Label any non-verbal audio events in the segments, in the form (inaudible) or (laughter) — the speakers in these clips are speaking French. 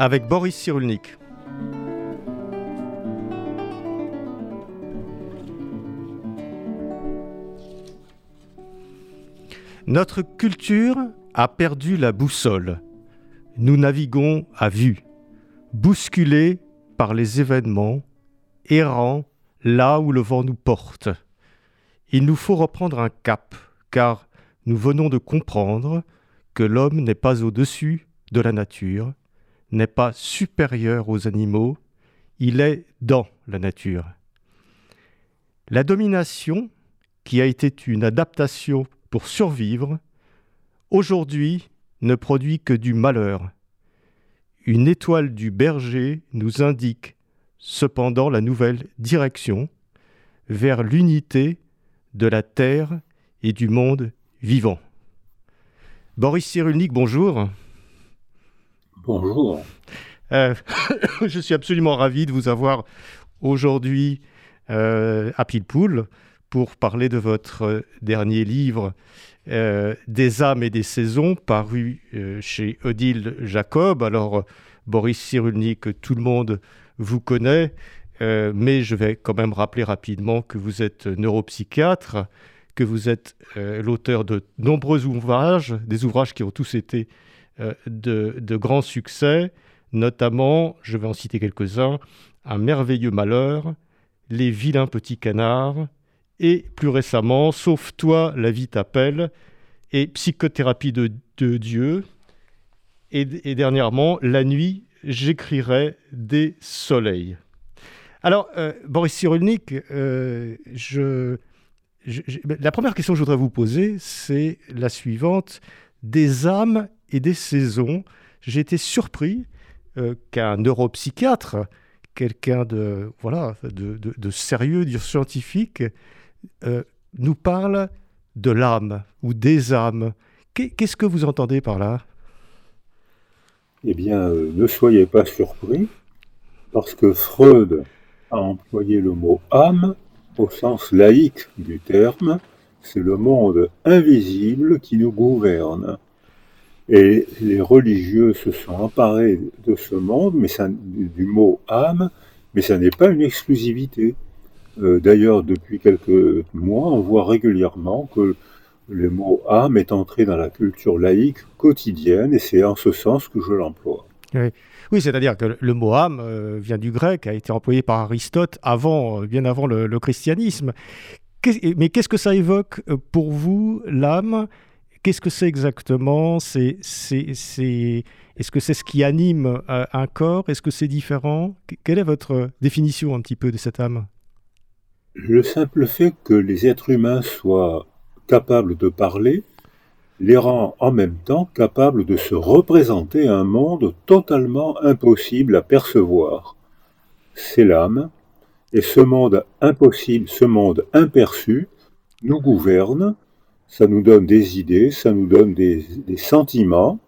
avec Boris Cyrulnik. Notre culture a perdu la boussole. Nous naviguons à vue, bousculés par les événements, errants là où le vent nous porte. Il nous faut reprendre un cap, car nous venons de comprendre que l'homme n'est pas au-dessus de la nature, n'est pas supérieur aux animaux, il est dans la nature. La domination, qui a été une adaptation pour survivre, aujourd'hui ne produit que du malheur. Une étoile du berger nous indique cependant la nouvelle direction vers l'unité de la terre et du monde vivant. Boris Cyrulnik, bonjour. Bonjour. Euh, (coughs) je suis absolument ravi de vous avoir aujourd'hui euh, à Pilpoul pour parler de votre dernier livre euh, Des âmes et des saisons, paru chez Odile Jacob. Alors, Boris Cyrulnik, tout le monde vous connaît, mais je vais quand même rappeler rapidement que vous êtes neuropsychiatre, que vous êtes l'auteur de nombreux ouvrages, des ouvrages qui ont tous été euh, de, grands succès, notamment, je vais en citer quelques-uns, Un merveilleux malheur, Les vilains petits canards, et plus récemment, Sauve-toi, la vie t'appelle, et Psychothérapie de, Dieu, et, dernièrement, La nuit, j'écrirai des soleils. Alors, euh, Boris Cyrulnik, euh, la première question que je voudrais vous poser, c'est la suivante. Des âmes et des saisons, j'ai été surpris euh, qu'un neuropsychiatre, quelqu'un de, voilà, de, sérieux, de scientifique, euh, nous parle de l'âme ou des âmes. Qu'est-ce que vous entendez par là? Eh bien, euh, ne soyez pas surpris, parce que Freud a employé le mot âme au sens laïque du terme. C'est le monde invisible qui nous gouverne. Et les religieux se sont emparés de ce monde, mais du mot âme, mais ça n'est pas une exclusivité. Euh, d'ailleurs, depuis quelques mois, on voit régulièrement que le mot âme est entré dans la culture laïque quotidienne, et c'est en ce sens que je l'emploie. Oui, c'est-à-dire que le mot âme euh, vient du grec, a été employé par Aristote avant, euh, bien avant le christianisme. Mais qu'est-ce que ça évoque pour vous, l'âme? Qu'est-ce que c'est exactement? Est-ce que c'est ce qui anime euh, un corps? Est-ce que c'est différent? Quelle est votre définition un petit peu de cette âme? Le simple fait que les êtres humains soient capables de parler les rend en même temps capables de se représenter un monde totalement impossible à percevoir. C'est l'âme, et ce monde impossible, ce monde imperçu, nous gouverne ça nous donne des idées, ça nous donne des, sentiments.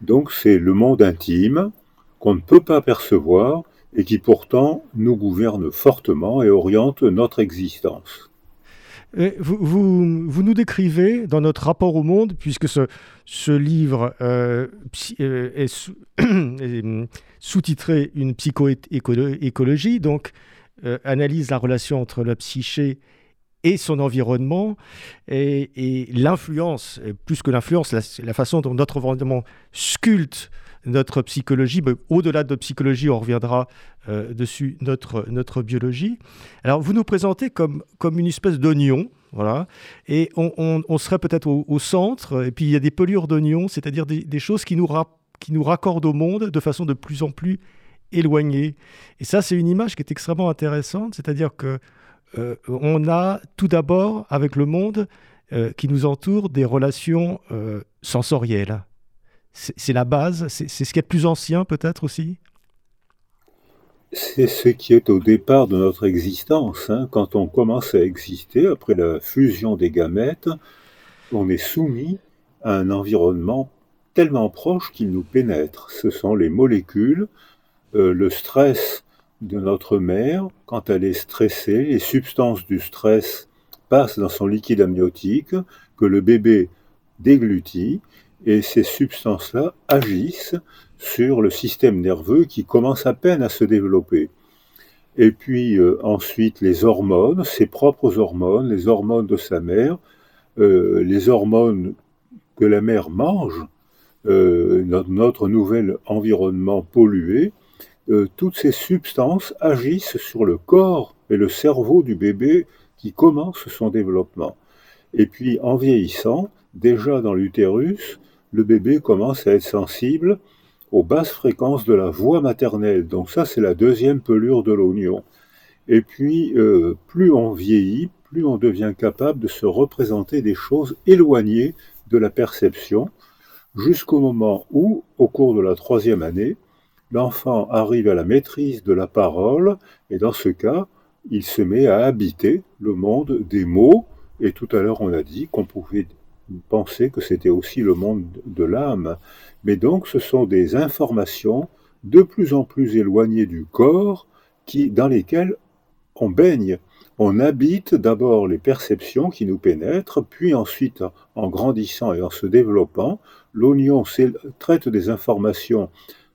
Donc c'est le monde intime qu'on ne peut pas percevoir et qui pourtant nous gouverne fortement et oriente notre existence. vous, nous décrivez dans notre rapport au monde, puisque ce, livre euh, euh, est, (coughs) sous-titré Une psychoécologie, donc euh, analyse la relation entre la psyché et son environnement et, l'influence, plus que l'influence, la, façon dont notre environnement sculpte notre psychologie, au-delà de notre psychologie, on reviendra euh, dessus, notre, notre biologie. Alors, vous nous présentez comme, comme une espèce d'oignon, voilà, et on, serait peut-être au, centre, et puis il y a des pelures d'oignon, c'est-à-dire des, choses qui nous, qui nous raccordent au monde de façon de plus en plus éloignée. Et ça, c'est une image qui est extrêmement intéressante, c'est-à-dire que euh, on a tout d'abord avec le monde euh, qui nous entoure des relations euh, sensorielles. C'est la base, c'est ce qui est plus ancien peut-être aussi? C'est ce qui est au départ de notre existence. Hein. Quand on commence à exister, après la fusion des gamètes, on est soumis à un environnement tellement proche qu'il nous pénètre. Ce sont les molécules, le stress de notre mère, quand elle est stressée, les substances du stress passent dans son liquide amniotique que le bébé déglutit et ces substances-là agissent sur le système nerveux qui commence à peine à se développer. Et puis euh, ensuite les hormones, ses propres hormones, les hormones de sa mère, euh, les hormones que la mère mange, euh, notre, nouvel environnement pollué, toutes ces substances agissent sur le corps et le cerveau du bébé qui commence son développement. Et puis en vieillissant, déjà dans l'utérus, le bébé commence à être sensible aux basses fréquences de la voix maternelle. Donc ça, c'est la deuxième pelure de l'oignon. Et puis, euh, plus on vieillit, plus on devient capable de se représenter des choses éloignées de la perception, jusqu'au moment où, au cours de la troisième année, l'enfant arrive à la maîtrise de la parole, et dans ce cas, il se met à habiter le monde des mots, et tout à l'heure on a dit qu'on pouvait penser que c'était aussi le monde de l'âme, mais donc ce sont des informations de plus en plus éloignées du corps qui, dans lesquelles on baigne. On habite d'abord les perceptions qui nous pénètrent, puis ensuite, en grandissant et en se développant, l'oignon traite des informations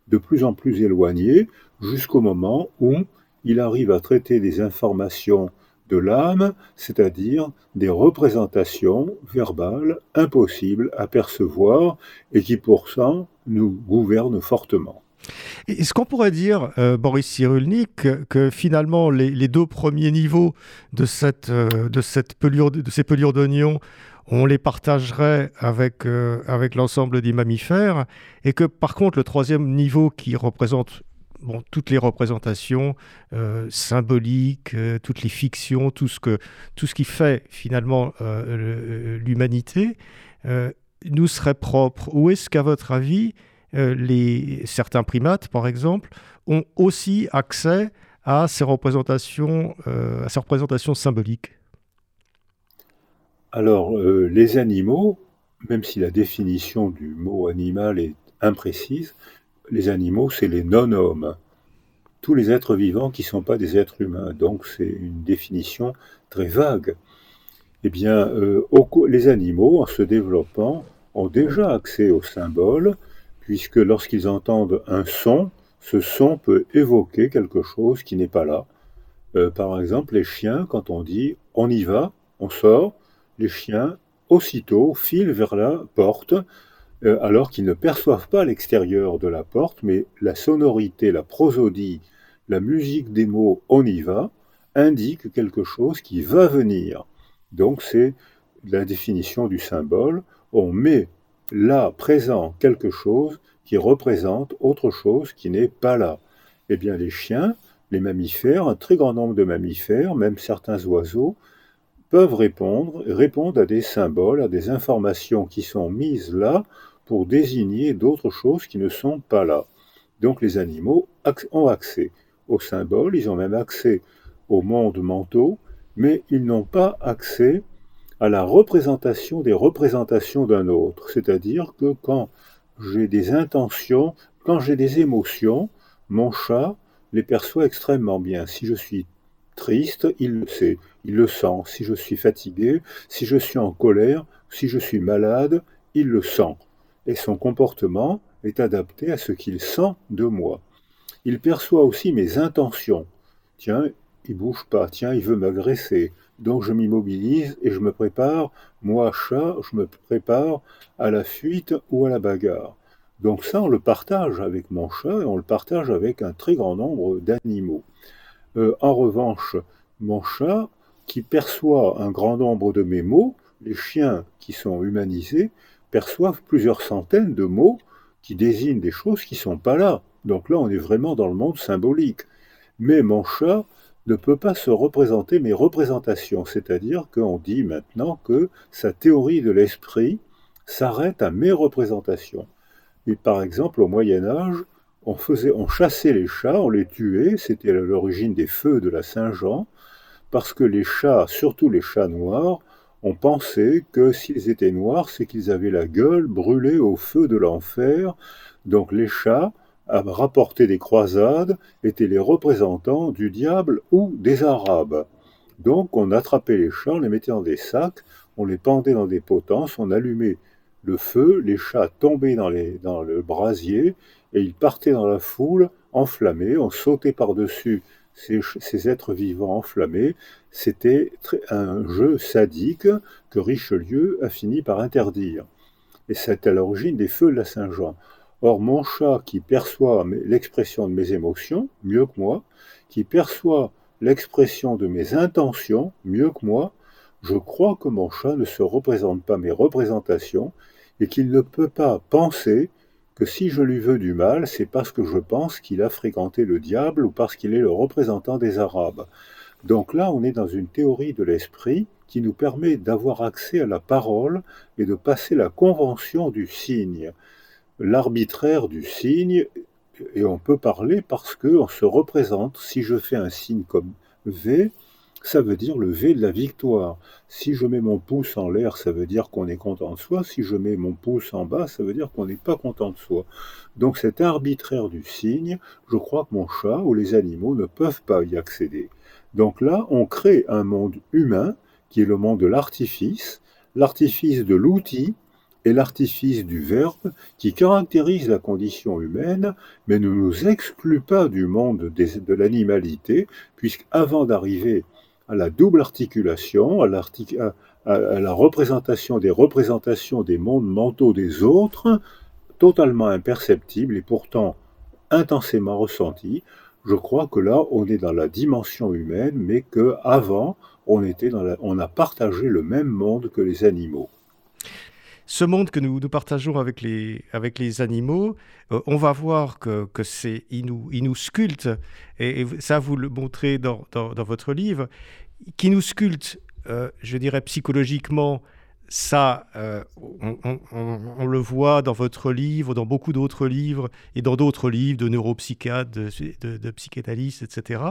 de plus en plus éloignées jusqu'au moment où il arrive à traiter des informations de l'âme, c'est-à-dire des représentations verbales impossibles à percevoir et qui pourtant nous gouvernent fortement. Est-ce qu'on pourrait dire, euh, Boris Cyrulnik, que, finalement les, deux premiers niveaux de, cette, euh, de, cette pelure, de ces pelures d'oignons on les partagerait avec, euh, avec l'ensemble des mammifères, et que par contre le troisième niveau qui représente bon, toutes les représentations symboliques, toutes les fictions, tout ce, que, tout ce qui fait finalement l'humanité, nous serait propre. Ou est-ce qu'à votre avis, les, certains primates, par exemple, ont aussi accès à ces représentations, représentations symboliques alors, euh, les animaux, même si la définition du mot animal est imprécise, les animaux, c'est les non-hommes. Tous les êtres vivants qui ne sont pas des êtres humains. Donc, c'est une définition très vague. Eh bien, euh, les animaux, en se développant, ont déjà accès aux symboles, puisque lorsqu'ils entendent un son, ce son peut évoquer quelque chose qui n'est pas là. Euh, par exemple, les chiens, quand on dit on y va, on sort, les chiens, aussitôt, filent vers la porte, euh, alors qu'ils ne perçoivent pas l'extérieur de la porte, mais la sonorité, la prosodie, la musique des mots on y va, indique quelque chose qui va venir. Donc c'est la définition du symbole. On met là présent quelque chose qui représente autre chose qui n'est pas là. Eh bien les chiens, les mammifères, un très grand nombre de mammifères, même certains oiseaux, peuvent répondre, répondre à des symboles, à des informations qui sont mises là pour désigner d'autres choses qui ne sont pas là. Donc les animaux ont accès aux symboles, ils ont même accès au monde mentaux, mais ils n'ont pas accès à la représentation des représentations d'un autre. C'est-à-dire que quand j'ai des intentions, quand j'ai des émotions, mon chat les perçoit extrêmement bien. Si je suis triste, il le sait, il le sent. Si je suis fatigué, si je suis en colère, si je suis malade, il le sent. Et son comportement est adapté à ce qu'il sent de moi. Il perçoit aussi mes intentions. Tiens, il bouge pas, tiens, il veut m'agresser. Donc je m'immobilise et je me prépare, moi chat, je me prépare à la fuite ou à la bagarre. Donc ça, on le partage avec mon chat et on le partage avec un très grand nombre d'animaux. Euh, en revanche, mon chat, qui perçoit un grand nombre de mes mots, les chiens qui sont humanisés, perçoivent plusieurs centaines de mots qui désignent des choses qui ne sont pas là. Donc là, on est vraiment dans le monde symbolique. Mais mon chat ne peut pas se représenter mes représentations, c'est-à-dire qu'on dit maintenant que sa théorie de l'esprit s'arrête à mes représentations. Et par exemple, au Moyen Âge, on, faisait, on chassait les chats, on les tuait, c'était l'origine des feux de la Saint-Jean, parce que les chats, surtout les chats noirs, on pensait que s'ils étaient noirs, c'est qu'ils avaient la gueule brûlée au feu de l'enfer. Donc les chats, à rapporter des croisades, étaient les représentants du diable ou des Arabes. Donc on attrapait les chats, on les mettait dans des sacs, on les pendait dans des potences, on allumait le feu, les chats tombaient dans, dans le brasier et ils partaient dans la foule enflammés, on sautait par-dessus ces, êtres vivants enflammés. C'était un jeu sadique que Richelieu a fini par interdire. Et c'est à l'origine des feux de la Saint-Jean. Or, mon chat qui perçoit l'expression de mes émotions, mieux que moi, qui perçoit l'expression de mes intentions, mieux que moi, je crois que mon chat ne se représente pas mes représentations et qu'il ne peut pas penser que si je lui veux du mal, c'est parce que je pense qu'il a fréquenté le diable ou parce qu'il est le représentant des Arabes. Donc là, on est dans une théorie de l'esprit qui nous permet d'avoir accès à la parole et de passer la convention du signe, l'arbitraire du signe, et on peut parler parce qu'on se représente. Si je fais un signe comme V, ça veut dire le V de la victoire. Si je mets mon pouce en l'air, ça veut dire qu'on est content de soi. Si je mets mon pouce en bas, ça veut dire qu'on n'est pas content de soi. Donc cet arbitraire du signe, je crois que mon chat ou les animaux ne peuvent pas y accéder. Donc là, on crée un monde humain qui est le monde de l'artifice, l'artifice de l'outil l'artifice du verbe qui caractérise la condition humaine, mais ne nous exclut pas du monde de l'animalité, puisqu'avant d'arriver à la double articulation, à, la représentation des représentations des mondes mentaux des autres, totalement imperceptibles et pourtant intensément ressentis. Je crois que là, on est dans la dimension humaine, mais qu'avant, on, était on a partagé le même monde que les animaux ce monde que nous, partageons avec les, animaux, euh, on va voir que, c'est, il nous, sculpte, et, ça vous le montrez dans, votre livre, qui nous sculpte, euh, je dirais psychologiquement, ça, euh, on, le voit dans votre livre, dans beaucoup d'autres livres, et dans d'autres livres de neuropsychiatres, de, de, etc.,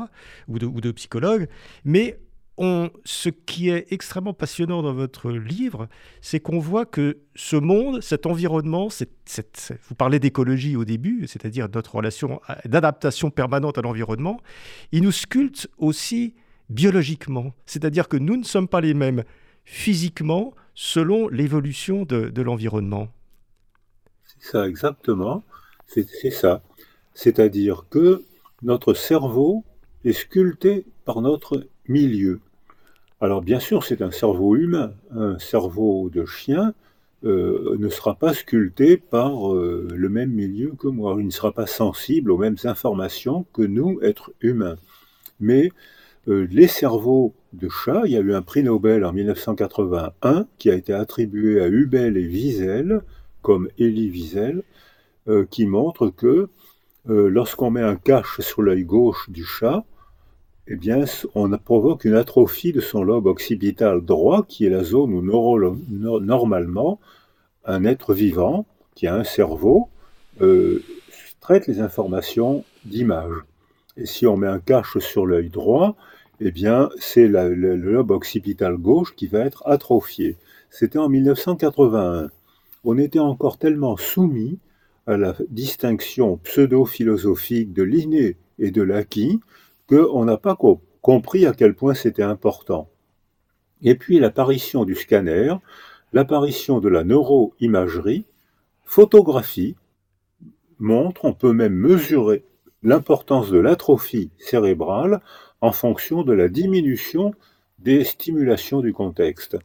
ou de, ou de psychologues, mais ce qui est extrêmement passionnant dans votre livre, c'est qu'on voit que ce monde, cet environnement, vous parlez d'écologie au début, c'est-à-dire notre relation d'adaptation permanente à l'environnement, il nous sculpte aussi biologiquement, c'est-à-dire que nous ne sommes pas les mêmes physiquement selon l'évolution de, l'environnement. C'est ça, exactement. C'est ça. C'est-à-dire que notre cerveau est sculpté par notre milieu. Alors bien sûr, c'est un cerveau humain. Un cerveau de chien euh, ne sera pas sculpté par euh, le même milieu que moi. Il ne sera pas sensible aux mêmes informations que nous, êtres humains. Mais euh, les cerveaux de chat, il y a eu un prix Nobel en 1981 qui a été attribué à Hubel et Wiesel, comme Elie Wiesel, qui montre que lorsqu'on met un cache sur l'œil gauche du chat, eh bien, on provoque une atrophie de son lobe occipital droit, qui est la zone où normalement un être vivant, qui a un cerveau, euh, traite les informations d'image. Et si on met un cache sur l'œil droit, eh bien, c'est le, le lobe occipital gauche qui va être atrophié. C'était en 1981. On était encore tellement soumis à la distinction pseudo-philosophique de l'inné et de l'acquis qu'on n'a pas compris à quel point c'était important. Et puis l'apparition du scanner, l'apparition de la neuroimagerie, photographie, montre, on peut même mesurer l'importance de l'atrophie cérébrale en fonction de la diminution des stimulations du contexte.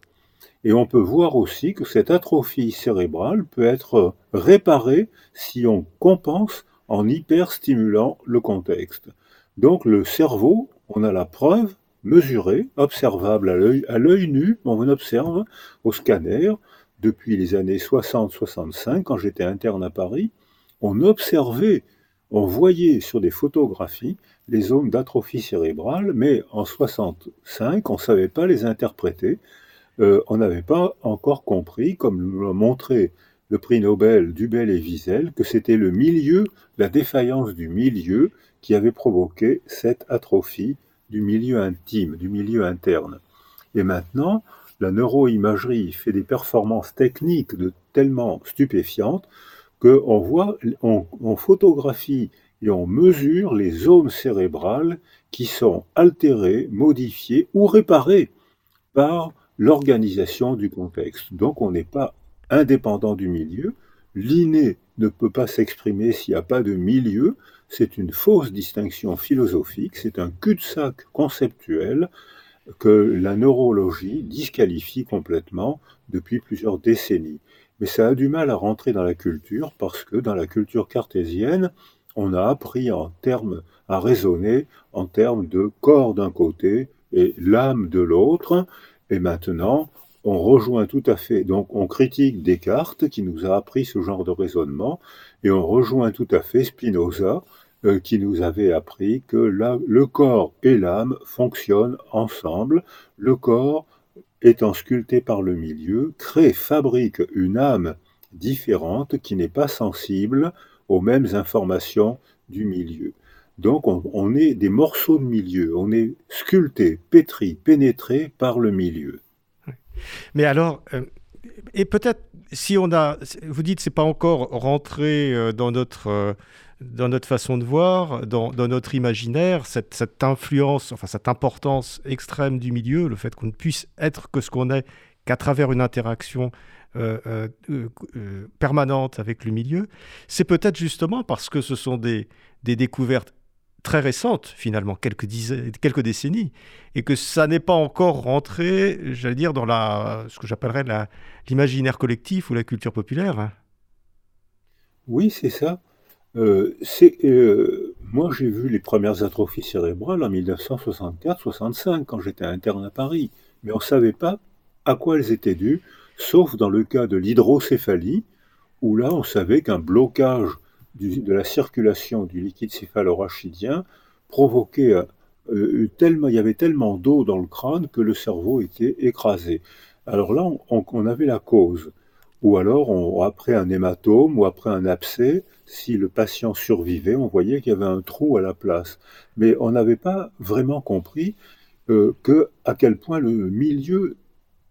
Et on peut voir aussi que cette atrophie cérébrale peut être réparée si on compense en hyperstimulant le contexte. Donc le cerveau, on a la preuve mesurée, observable à l'œil nu, on observe au scanner depuis les années 60-65, quand j'étais interne à Paris, on observait, on voyait sur des photographies les zones d'atrophie cérébrale, mais en 65, on ne savait pas les interpréter. Euh, on n'avait pas encore compris, comme l'a montré le prix Nobel Dubel et Wiesel que c'était le milieu, la défaillance du milieu qui avait provoqué cette atrophie du milieu intime, du milieu interne. Et maintenant, la neuroimagerie fait des performances techniques tellement stupéfiantes qu'on voit, on, photographie et on mesure les zones cérébrales qui sont altérées, modifiées ou réparées par l'organisation du contexte. Donc on n'est pas indépendant du milieu. L'inné ne peut pas s'exprimer s'il n'y a pas de milieu. C'est une fausse distinction philosophique, c'est un cul-de-sac conceptuel que la neurologie disqualifie complètement depuis plusieurs décennies. Mais ça a du mal à rentrer dans la culture parce que dans la culture cartésienne, on a appris en termes à raisonner en termes de corps d'un côté et l'âme de l'autre. Et maintenant, on rejoint tout à fait, donc on critique Descartes qui nous a appris ce genre de raisonnement, et on rejoint tout à fait Spinoza euh, qui nous avait appris que le corps et l'âme fonctionnent ensemble. Le corps, étant sculpté par le milieu, crée, fabrique une âme différente qui n'est pas sensible aux mêmes informations du milieu. Donc on, est des morceaux de milieu, on est sculpté, pétri, pénétré par le milieu. Mais alors, euh, et peut-être si on a, vous dites c'est pas encore rentré euh, dans notre dans notre façon de voir, dans, notre imaginaire, cette, influence, enfin cette importance extrême du milieu, le fait qu'on ne puisse être que ce qu'on est qu'à travers une interaction euh, euh, euh, permanente avec le milieu, c'est peut-être justement parce que ce sont des, découvertes très récentes, finalement, quelques, quelques décennies, et que ça n'est pas encore rentré, j'allais dire, dans la, ce que j'appellerais l'imaginaire collectif ou la culture populaire. Hein. Oui, c'est ça. Euh, euh, moi, j'ai vu les premières atrophies cérébrales en 1964-65, quand j'étais interne à Paris, mais on ne savait pas à quoi elles étaient dues, sauf dans le cas de l'hydrocéphalie, où là, on savait qu'un blocage de la circulation du liquide céphalorachidien provoquait euh, tellement, il y avait tellement d'eau dans le crâne que le cerveau était écrasé. Alors là, on, on avait la cause. Ou alors, on, après un hématome ou après un abcès, si le patient survivait, on voyait qu'il y avait un trou à la place. Mais on n'avait pas vraiment compris euh, que, à quel point le milieu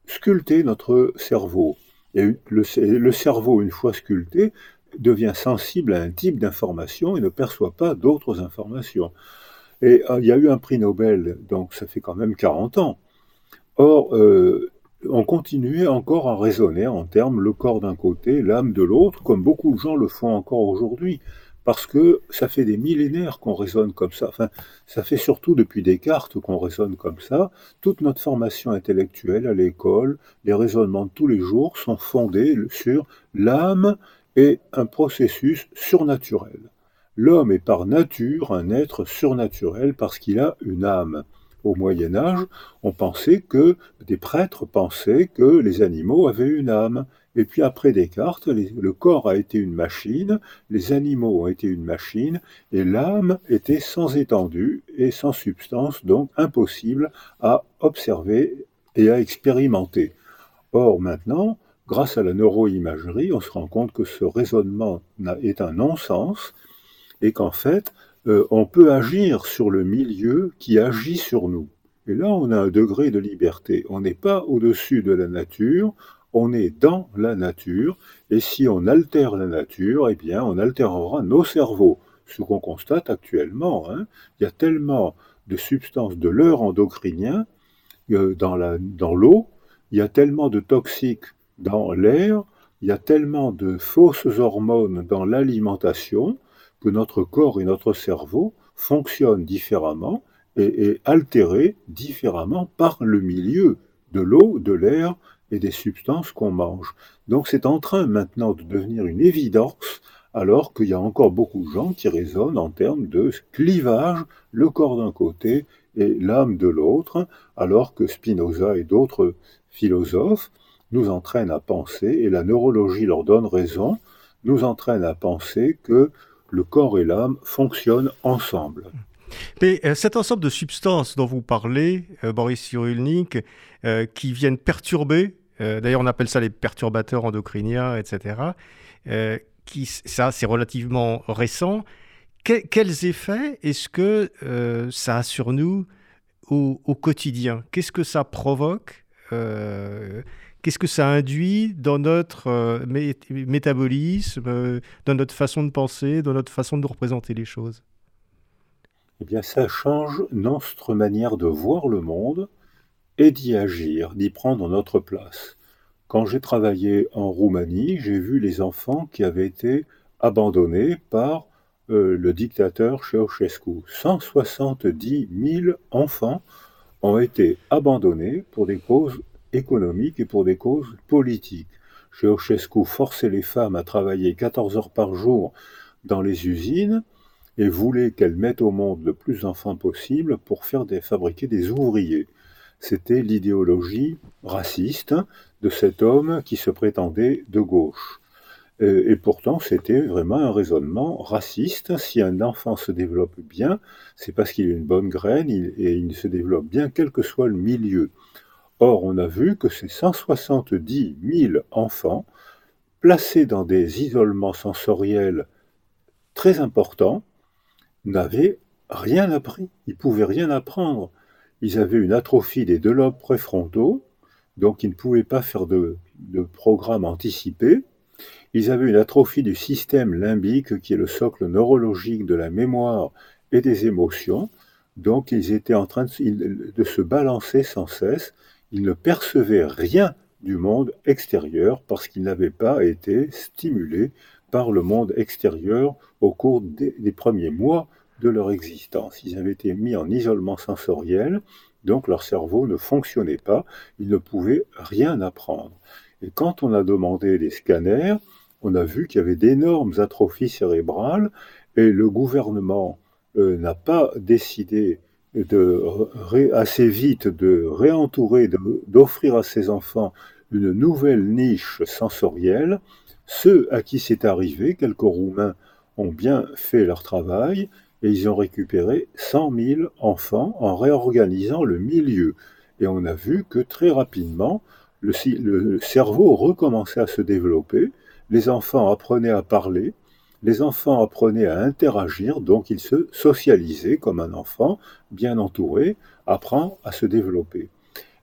sculptait notre cerveau. Et le, cerveau, une fois sculpté, devient sensible à un type d'information et ne perçoit pas d'autres informations. Et euh, il y a eu un prix Nobel, donc ça fait quand même 40 ans. Or, euh, on continuait encore à raisonner en termes le corps d'un côté, l'âme de l'autre, comme beaucoup de gens le font encore aujourd'hui, parce que ça fait des millénaires qu'on raisonne comme ça. Enfin, ça fait surtout depuis Descartes qu'on raisonne comme ça. Toute notre formation intellectuelle à l'école, les raisonnements de tous les jours sont fondés sur l'âme et un processus surnaturel. L'homme est par nature un être surnaturel parce qu'il a une âme au Moyen Âge, on pensait que des prêtres pensaient que les animaux avaient une âme. Et puis après Descartes, le corps a été une machine, les animaux ont été une machine, et l'âme était sans étendue et sans substance, donc impossible à observer et à expérimenter. Or maintenant, grâce à la neuroimagerie, on se rend compte que ce raisonnement est un non-sens et qu'en fait, euh, on peut agir sur le milieu qui agit sur nous. Et là, on a un degré de liberté. On n'est pas au-dessus de la nature, on est dans la nature, et si on altère la nature, eh bien, on altérera nos cerveaux. Ce qu'on constate actuellement, hein. il y a tellement de substances de l'heure endocrinien euh, dans l'eau, il y a tellement de toxiques dans l'air, il y a tellement de fausses hormones dans l'alimentation, que notre corps et notre cerveau fonctionnent différemment et, altérés différemment par le milieu de l'eau, de l'air et des substances qu'on mange. Donc c'est en train maintenant de devenir une évidence alors qu'il y a encore beaucoup de gens qui raisonnent en termes de clivage, le corps d'un côté et l'âme de l'autre, alors que Spinoza et d'autres philosophes nous entraînent à penser, et la neurologie leur donne raison, nous entraînent à penser que le corps et l'âme fonctionnent ensemble. Mais euh, cet ensemble de substances dont vous parlez, euh, Boris Cyrulnik, euh, qui viennent perturber d'ailleurs on appelle ça les perturbateurs endocriniens, etc. qui, ça, c'est relativement récent. quels effets est-ce que ça a sur nous au, quotidien? Qu'est-ce que ça provoque? Qu'est-ce que ça induit dans notre métabolisme, dans notre façon de penser, dans notre façon de représenter les choses? Eh bien, ça change notre manière de voir le monde et d'y agir, d'y prendre notre place. Quand j'ai travaillé en Roumanie, j'ai vu les enfants qui avaient été abandonnés par euh, le dictateur Ceausescu. 170 000 enfants ont été abandonnés pour des causes économiques et pour des causes politiques. Ceausescu forçait les femmes à travailler 14 heures par jour dans les usines et voulait qu'elles mettent au monde le plus d'enfants possible pour faire des, fabriquer des ouvriers. C'était l'idéologie raciste de cet homme qui se prétendait de gauche. Et, pourtant, c'était vraiment un raisonnement raciste. Si un enfant se développe bien, c'est parce qu'il a une bonne graine et il se développe bien quel que soit le milieu. Or, on a vu que ces 170 000 enfants, placés dans des isolements sensoriels très importants, n'avaient rien appris, ils pouvaient rien apprendre. Ils avaient une atrophie des deux lobes préfrontaux, donc ils ne pouvaient pas faire de, programme anticipé. Ils avaient une atrophie du système limbique, qui est le socle neurologique de la mémoire et des émotions. Donc ils étaient en train de, de se balancer sans cesse. Ils ne percevaient rien du monde extérieur parce qu'ils n'avaient pas été stimulés par le monde extérieur au cours des, premiers mois de leur existence. Ils avaient été mis en isolement sensoriel, donc leur cerveau ne fonctionnait pas, ils ne pouvaient rien apprendre. Et quand on a demandé des scanners, on a vu qu'il y avait d'énormes atrophies cérébrales et le gouvernement euh, n'a pas décidé de, assez vite de réentourer, d'offrir à ses enfants une nouvelle niche sensorielle. Ceux à qui c'est arrivé, quelques Roumains, ont bien fait leur travail et ils ont récupéré 100 000 enfants en réorganisant le milieu. Et on a vu que très rapidement, le, le cerveau recommençait à se développer, les enfants apprenaient à parler, les enfants apprenaient à interagir, donc ils se socialisaient comme un enfant bien entouré apprend à se développer.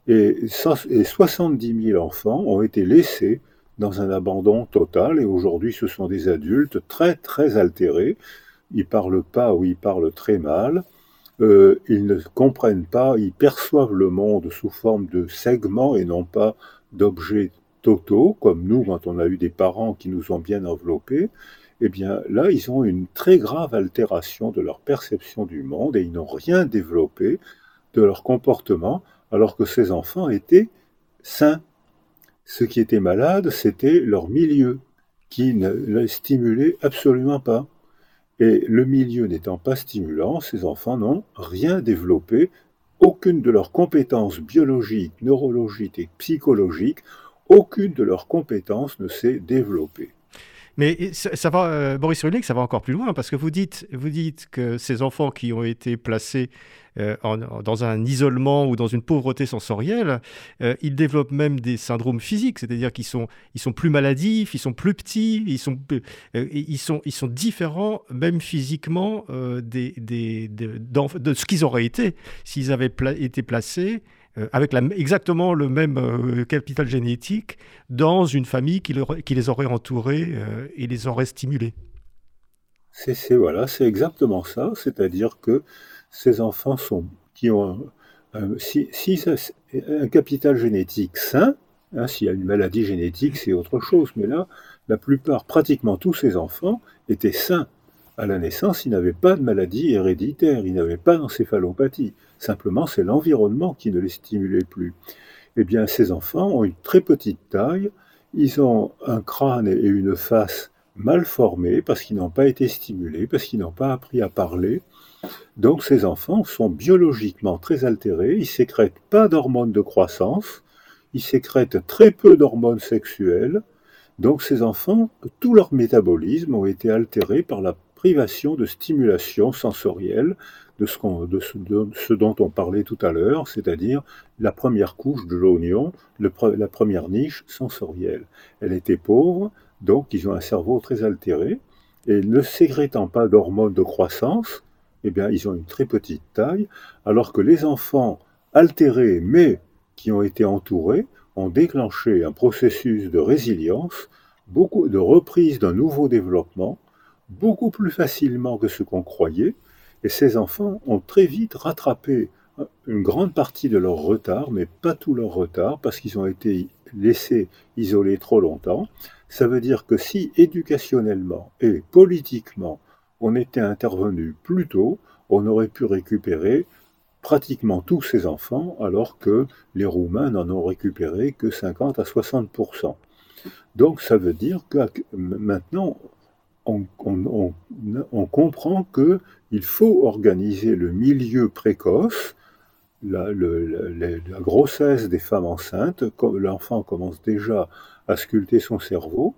Et 70 000 enfants ont été laissés dans un abandon total. Et aujourd'hui, ce sont des adultes très, très altérés. Ils parlent pas ou ils parlent très mal. Euh, ils ne comprennent pas, ils perçoivent le monde sous forme de segments et non pas d'objets totaux, comme nous quand on a eu des parents qui nous ont bien enveloppés. Eh bien là, ils ont une très grave altération de leur perception du monde et ils n'ont rien développé de leur comportement alors que ces enfants étaient sains. Ce qui était malade, c'était leur milieu, qui ne les stimulait absolument pas. Et le milieu n'étant pas stimulant, ces enfants n'ont rien développé, aucune de leurs compétences biologiques, neurologiques et psychologiques, aucune de leurs compétences ne s'est développée. Mais ça, va, euh, Boris Rulik, ça va encore plus loin, parce que vous dites, vous dites que ces enfants qui ont été placés euh, dans un isolement ou dans une pauvreté sensorielle, euh, ils développent même des syndromes physiques, c'est-à-dire qu'ils sont, ils sont plus maladifs, ils sont plus petits, ils sont, ils sont, ils sont différents, même physiquement, de ce qu'ils auraient été s'ils avaient été placés euh, avec exactement le même euh, capital génétique dans une famille qui, les aurait entourés euh, et les aurait stimulés. C'est voilà, c'est exactement ça. C'est-à-dire que ces enfants sont qui ont un capital génétique sain, hein, s'il y a une maladie génétique, c'est autre chose. Mais là, la plupart, pratiquement tous ces enfants étaient sains à la naissance, ils n'avaient pas de maladie héréditaire, ils n'avaient pas d'encéphalopathie. Simplement, c'est l'environnement qui ne les stimulait plus. Eh bien, ces enfants ont une très petite taille, ils ont un crâne et une face mal formés parce qu'ils n'ont pas été stimulés, parce qu'ils n'ont pas appris à parler. Donc ces enfants sont biologiquement très altérés, ils sécrètent pas d'hormones de croissance, ils sécrètent très peu d'hormones sexuelles. Donc ces enfants, tout leur métabolisme ont été altérés par la privation de stimulation sensorielle de ce, dont on parlait tout à l'heure, c'est-à-dire la première couche de l'oignon, la première niche sensorielle. Elle était pauvre, donc ils ont un cerveau très altéré, et ne sécrétant pas d'hormones de croissance, eh bien, ils ont une très petite taille, alors que les enfants altérés, mais qui ont été entourés, ont déclenché un processus de résilience, beaucoup de reprise d'un nouveau développement, beaucoup plus facilement que ce qu'on croyait, et ces enfants ont très vite rattrapé une grande partie de leur retard, mais pas tout leur retard, parce qu'ils ont été laissés isolés trop longtemps. Ça veut dire que si éducationnellement et politiquement on était intervenu plus tôt, on aurait pu récupérer pratiquement tous ces enfants, alors que les Roumains n'en ont récupéré que 50 à 60% Donc ça veut dire que maintenant, on, comprend qu'il faut organiser le milieu précoce, la, grossesse des femmes enceintes, l'enfant commence déjà à sculpter son cerveau,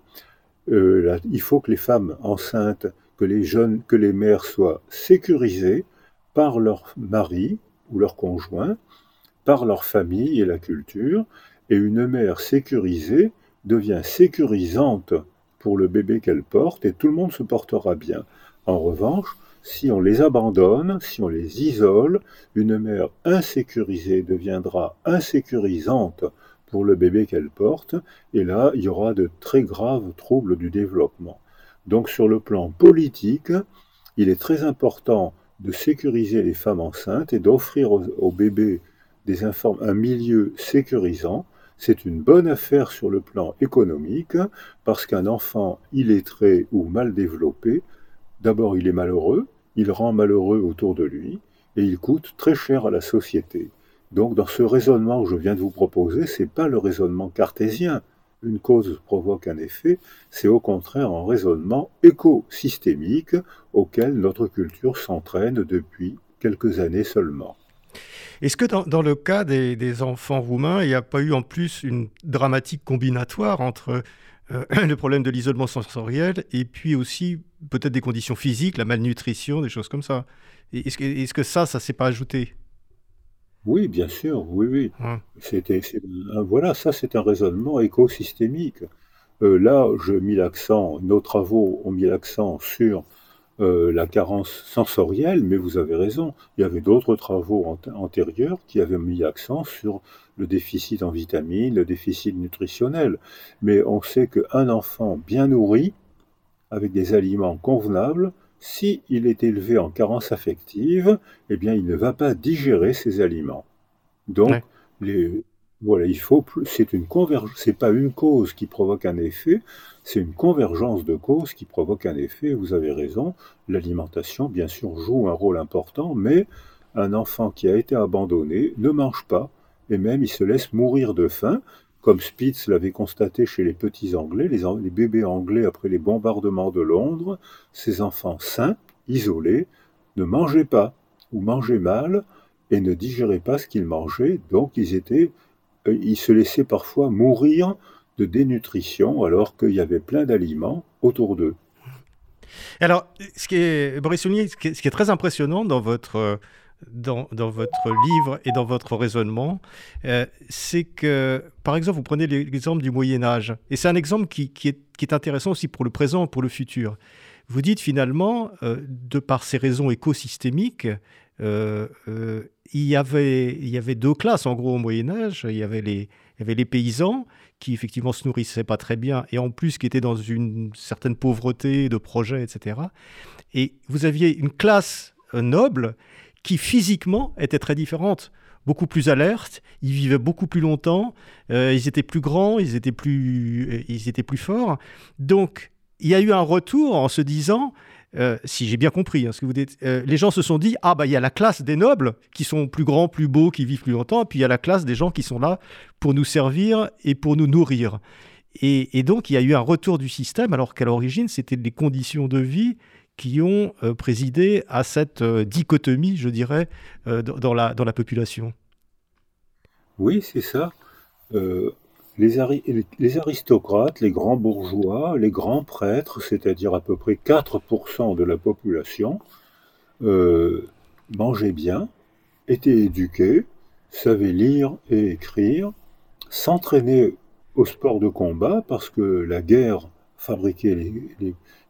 euh, il faut que les femmes enceintes, que les jeunes, que les mères soient sécurisées par leur mari ou leur conjoint, par leur famille et la culture, et une mère sécurisée devient sécurisante pour le bébé qu'elle porte et tout le monde se portera bien. En revanche, si on les abandonne, si on les isole, une mère insécurisée deviendra insécurisante pour le bébé qu'elle porte, et là, il y aura de très graves troubles du développement. Donc sur le plan politique, il est très important de sécuriser les femmes enceintes et d'offrir aux, bébés des un milieu sécurisant c'est une bonne affaire sur le plan économique, parce qu'un enfant illettré ou mal développé, d'abord il est malheureux, il rend malheureux autour de lui, et il coûte très cher à la société. Donc dans ce raisonnement que je viens de vous proposer, ce n'est pas le raisonnement cartésien. Une cause provoque un effet, c'est au contraire un raisonnement écosystémique auquel notre culture s'entraîne depuis quelques années seulement. Est-ce que dans, le cas des, enfants roumains, il n'y a pas eu en plus une dramatique combinatoire entre euh, (clears throat) le problème de l'isolement sensoriel et puis aussi peut-être des conditions physiques, la malnutrition, des choses comme ça? Est-ce que, est que, ça, ça ne s'est pas ajouté? Oui, bien sûr, oui, oui. C'était, voilà, ça c'est un raisonnement écosystémique. Euh, là, je mis l'accent, nos travaux ont mis l'accent sur euh, la carence sensorielle, mais vous avez raison, il y avait d'autres travaux antérieurs qui avaient mis l'accent sur le déficit en vitamines, le déficit nutritionnel. Mais on sait qu'un enfant bien nourri, avec des aliments convenables, s'il il est élevé en carence affective, eh bien, il ne va pas digérer ces aliments. Donc, les, voilà, il faut plus. C'est une convergence. C'est pas une cause qui provoque un effet, c'est une convergence de causes qui provoque un effet. Vous avez raison. L'alimentation, bien sûr, joue un rôle important, mais un enfant qui a été abandonné ne mange pas et même il se laisse mourir de faim, comme Spitz l'avait constaté chez les petits Anglais, les, bébés anglais après les bombardements de Londres. Ces enfants sains, isolés, ne mangeaient pas ou mangeaient mal et ne digéraient pas ce qu'ils mangeaient, donc ils étaient ils se laissaient parfois mourir de dénutrition alors qu'il y avait plein d'aliments autour d'eux. Alors, ce qui est, Boris ce qui est, très impressionnant dans votre, dans, dans, votre livre et dans votre raisonnement, euh, c'est que, par exemple, vous prenez l'exemple du Moyen Âge, et c'est un exemple qui, qui, est, intéressant aussi pour le présent, pour le futur. Vous dites finalement, euh, de par ces raisons écosystémiques, euh, euh, il, y avait, il y avait deux classes en gros au Moyen Âge. Il y avait les, il y avait les paysans qui effectivement se nourrissaient pas très bien et en plus qui étaient dans une certaine pauvreté de projets, etc. Et vous aviez une classe euh, noble qui physiquement était très différente beaucoup plus alerte, ils vivaient beaucoup plus longtemps, ils étaient plus grands, ils étaient plus, ils étaient plus forts. Donc, il y a eu un retour en se disant, euh, si j'ai bien compris hein, ce que vous dites, euh, les gens se sont dit ah bah il y a la classe des nobles qui sont plus grands, plus beaux, qui vivent plus longtemps, et puis il y a la classe des gens qui sont là pour nous servir et pour nous nourrir. Et, donc il y a eu un retour du système, alors qu'à l'origine c'était les conditions de vie qui ont euh, présidé à cette dichotomie, je dirais, dans, la, dans la population. Oui, c'est ça les, aristocrates, les grands bourgeois, les grands prêtres, c'est-à-dire à peu près 4% de la population, euh, mangeaient bien, étaient éduqués, savaient lire et écrire, s'entraînaient au sport de combat parce que la guerre fabriquait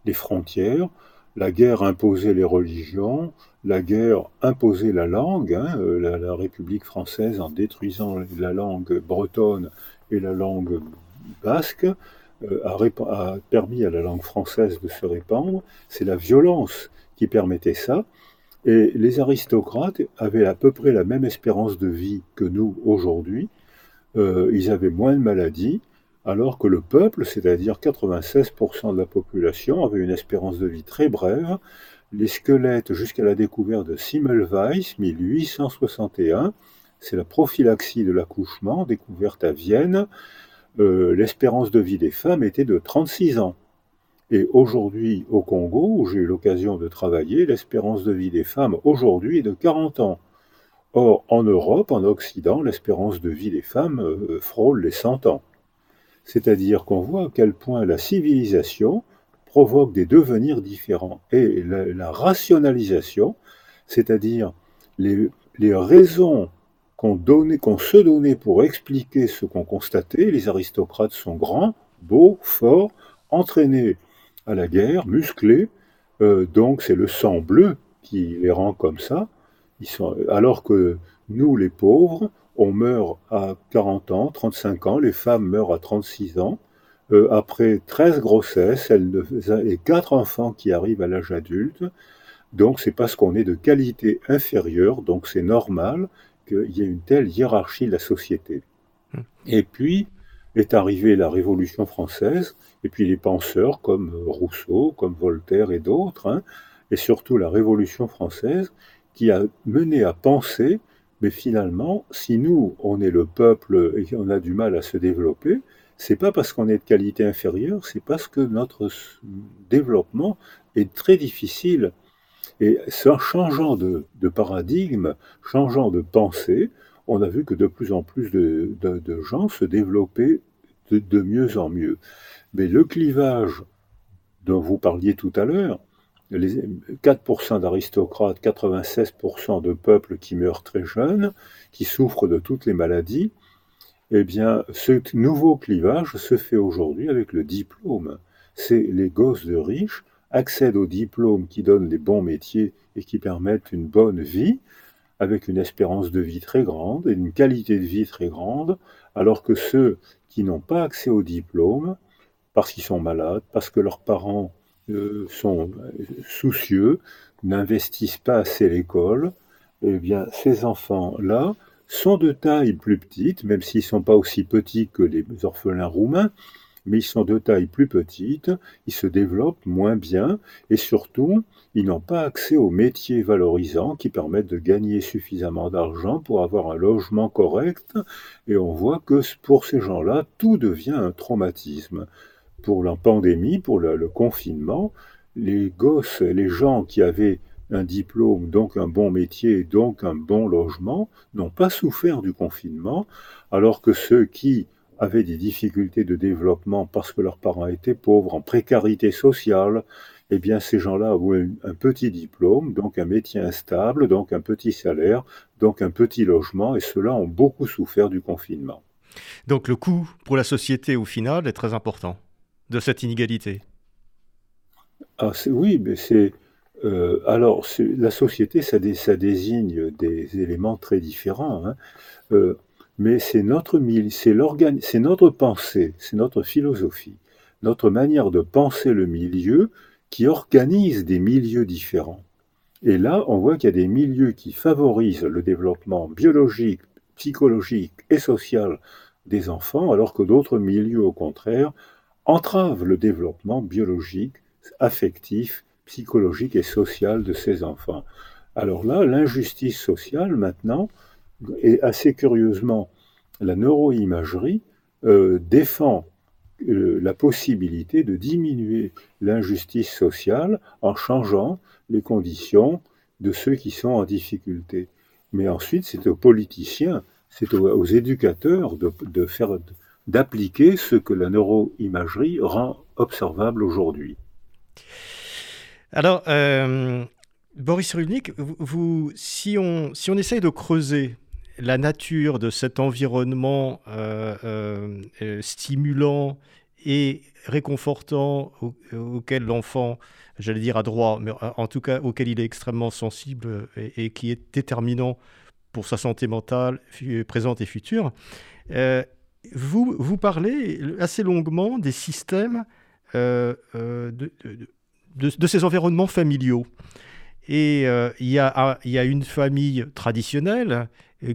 les, frontières, la guerre imposait les religions, la guerre imposait la langue. Hein, euh, la, République française, en détruisant la langue bretonne et la langue basque, euh, a, permis à la langue française de se répandre. C'est la violence qui permettait ça. Et les aristocrates avaient à peu près la même espérance de vie que nous aujourd'hui. Euh, ils avaient moins de maladies, alors que le peuple, c'est-à-dire 96% de la population, avait une espérance de vie très brève. Les squelettes, jusqu'à la découverte de Simmelweis, 1861, c'est la prophylaxie de l'accouchement, découverte à Vienne, euh, l'espérance de vie des femmes était de 36 ans. Et aujourd'hui, au Congo, où j'ai eu l'occasion de travailler, l'espérance de vie des femmes aujourd'hui est de 40 ans. Or, en Europe, en Occident, l'espérance de vie des femmes euh, frôle les 100 ans. C'est-à-dire qu'on voit à quel point la civilisation provoque des devenirs différents. Et la, rationalisation, c'est-à-dire les, les raisons qu'on qu'on se donnait pour expliquer ce qu'on constatait. Les aristocrates sont grands, beaux, forts, entraînés à la guerre, musclés. Euh, donc c'est le sang bleu qui les rend comme ça. Ils sont, alors que nous, les pauvres, on meurt à 40 ans, 35 ans, les femmes meurent à 36 ans. Euh, après 13 grossesses elles, et 4 enfants qui arrivent à l'âge adulte. Donc c'est parce qu'on est de qualité inférieure, donc c'est normal qu'il y ait une telle hiérarchie de la société. Hmm. Et puis est arrivée la Révolution française, et puis les penseurs comme Rousseau, comme Voltaire et d'autres, hein, et surtout la Révolution française, qui a mené à penser, mais finalement, si nous, on est le peuple et qu'on a du mal à se développer, c'est pas parce qu'on est de qualité inférieure, c'est parce que notre développement est très difficile et en changeant de, paradigme, changeant de pensée, on a vu que de plus en plus de, gens se développaient de, mieux en mieux. Mais le clivage dont vous parliez tout à l'heure, les 4% d'aristocrates, 96% de peuples qui meurent très jeunes, qui souffrent de toutes les maladies, eh bien, ce nouveau clivage se fait aujourd'hui avec le diplôme. C'est les gosses de riches accèdent aux diplômes qui donnent les bons métiers et qui permettent une bonne vie, avec une espérance de vie très grande et une qualité de vie très grande, alors que ceux qui n'ont pas accès aux diplômes, parce qu'ils sont malades, parce que leurs parents euh, sont soucieux, n'investissent pas assez l'école, eh bien, ces enfants-là sont de taille plus petite, même s'ils ne sont pas aussi petits que les orphelins roumains, mais ils sont de taille plus petite, ils se développent moins bien et surtout, ils n'ont pas accès aux métiers valorisants qui permettent de gagner suffisamment d'argent pour avoir un logement correct et on voit que pour ces gens-là, tout devient un traumatisme. Pour la pandémie, pour le, confinement, les gosses, les gens qui avaient un diplôme, donc un bon métier, donc un bon logement, n'ont pas souffert du confinement, alors que ceux qui avaient des difficultés de développement parce que leurs parents étaient pauvres, en précarité sociale, eh bien ces gens-là ont un petit diplôme, donc un métier instable, donc un petit salaire, donc un petit logement, et ceux-là ont beaucoup souffert du confinement. Donc le coût pour la société au final est très important de cette inégalité. Ah, oui, mais c'est euh, alors la société, ça, désigne des éléments très différents. Hein. Euh, mais c'est notre, c'est notre pensée, c'est notre philosophie, notre manière de penser le milieu qui organise des milieux différents. Et là, on voit qu'il y a des milieux qui favorisent le développement biologique, psychologique et social des enfants, alors que d'autres milieux, au contraire, entravent le développement biologique, affectif, psychologique et social de ces enfants. Alors là, l'injustice sociale, maintenant, et assez curieusement, la neuroimagerie euh, défend euh, la possibilité de diminuer l'injustice sociale en changeant les conditions de ceux qui sont en difficulté. Mais ensuite, c'est aux politiciens, c'est aux, éducateurs de, faire, d'appliquer ce que la neuroimagerie rend observable aujourd'hui. Alors, euh, Boris Rulnik, si, on, si on essaye de creuser la nature de cet environnement stimulant et réconfortant auquel l'enfant, j'allais dire à droit, mais en tout cas auquel il est extrêmement sensible et, qui est déterminant pour sa santé mentale présente et future. Euh, vous, vous parlez assez longuement des systèmes euh, euh, de, ces environnements familiaux. Et il y, a, y, a une famille traditionnelle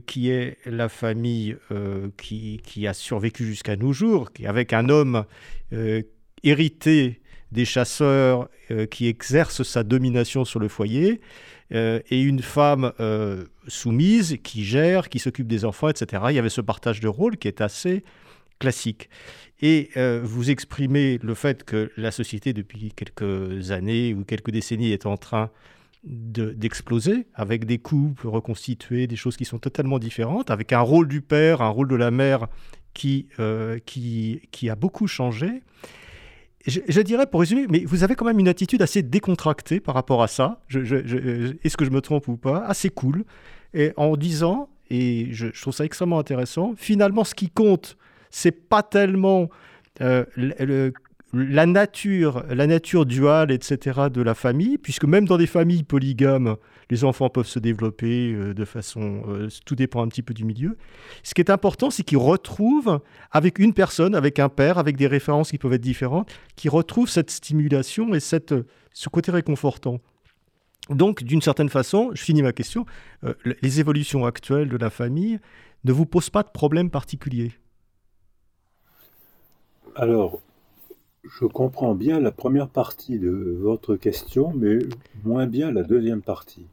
qui est la famille qui, qui, a survécu jusqu'à nos jours, avec un homme hérité des chasseurs qui exerce sa domination sur le foyer, euh, et une femme euh, soumise qui gère, qui s'occupe des enfants, etc. Il y avait ce partage de rôle qui est assez classique. Et euh, vous exprimez le fait que la société, depuis quelques années ou quelques décennies, est en train d'exploser, avec des couples reconstitués, des choses qui sont totalement différentes, avec un rôle du père, un rôle de la mère qui, qui, qui a beaucoup changé je, dirais, pour résumer, mais vous avez quand même une attitude assez décontractée par rapport à ça. Est-ce que je me trompe ou pas? Assez cool. Et en disant, et je, trouve ça extrêmement intéressant, finalement, ce qui compte, c'est pas tellement euh, le, la nature, la nature duale, etc., de la famille, puisque même dans des familles polygames, les enfants peuvent se développer euh, de façon... Euh, tout dépend un petit peu du milieu. Ce qui est important, c'est qu'ils retrouvent, avec une personne, avec un père, avec des références qui peuvent être différentes, qu'ils retrouvent cette stimulation et cette, ce côté réconfortant. Donc, d'une certaine façon, je finis ma question, euh, les évolutions actuelles de la famille ne vous posent pas de problème particulier? Alors, je comprends bien la première partie de votre question, mais moins bien la deuxième partie.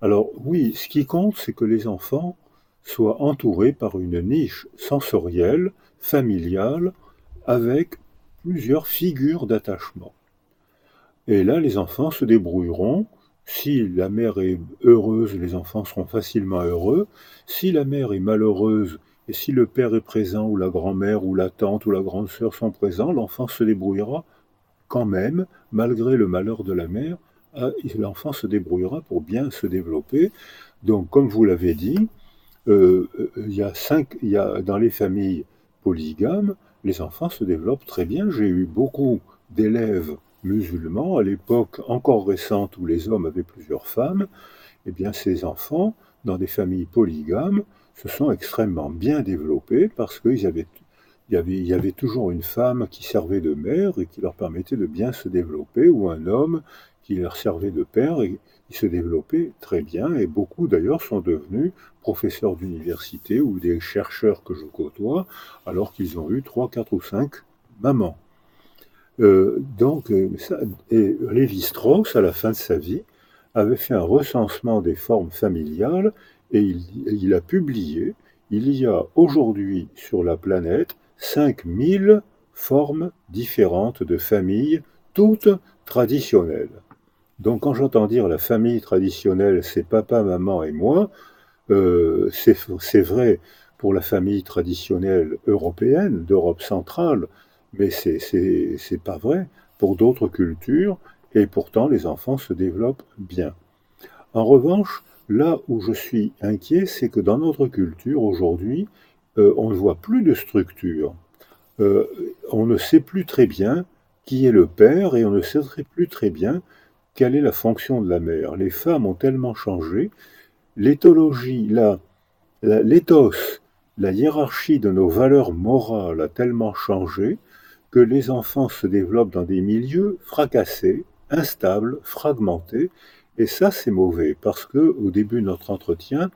Alors oui, ce qui compte, c'est que les enfants soient entourés par une niche sensorielle, familiale, avec plusieurs figures d'attachement. Et là, les enfants se débrouilleront. Si la mère est heureuse, les enfants seront facilement heureux. Si la mère est malheureuse, et si le père est présent, ou la grand-mère, ou la tante, ou la grande sœur sont présents, l'enfant se débrouillera quand même, malgré le malheur de la mère, euh, l'enfant se débrouillera pour bien se développer. Donc, comme vous l'avez dit, euh, il y a cinq, y a, dans les familles polygames, les enfants se développent très bien. J'ai eu beaucoup d'élèves musulmans à l'époque encore récente où les hommes avaient plusieurs femmes. Eh bien, ces enfants, dans des familles polygames, se sont extrêmement bien développés parce qu'il y avait, y, avait, toujours une femme qui servait de mère et qui leur permettait de bien se développer, ou un homme qui leur servait de père et qui se développait très bien. Et beaucoup d'ailleurs sont devenus professeurs d'université ou des chercheurs que je côtoie, alors qu'ils ont eu trois, quatre ou cinq mamans. Euh, donc, euh, et Lévi-Strauss, à la fin de sa vie, avait fait un recensement des formes familiales et il, a publié, il y a aujourd'hui sur la planète 5000 formes différentes de familles, toutes traditionnelles. Donc quand j'entends dire la famille traditionnelle, c'est papa, maman et moi, euh, c'est vrai pour la famille traditionnelle européenne, d'Europe centrale, mais c'est pas vrai pour d'autres cultures, et pourtant les enfants se développent bien. En revanche, Là où je suis inquiet, c'est que dans notre culture aujourd'hui, euh, on ne voit plus de structure. Euh, on ne sait plus très bien qui est le père et on ne sait plus très bien quelle est la fonction de la mère. Les femmes ont tellement changé, l'éthologie, la, hiérarchie de nos valeurs morales a tellement changé que les enfants se développent dans des milieux fracassés, instables, fragmentés, et ça, c'est mauvais, parce que au début de notre entretien,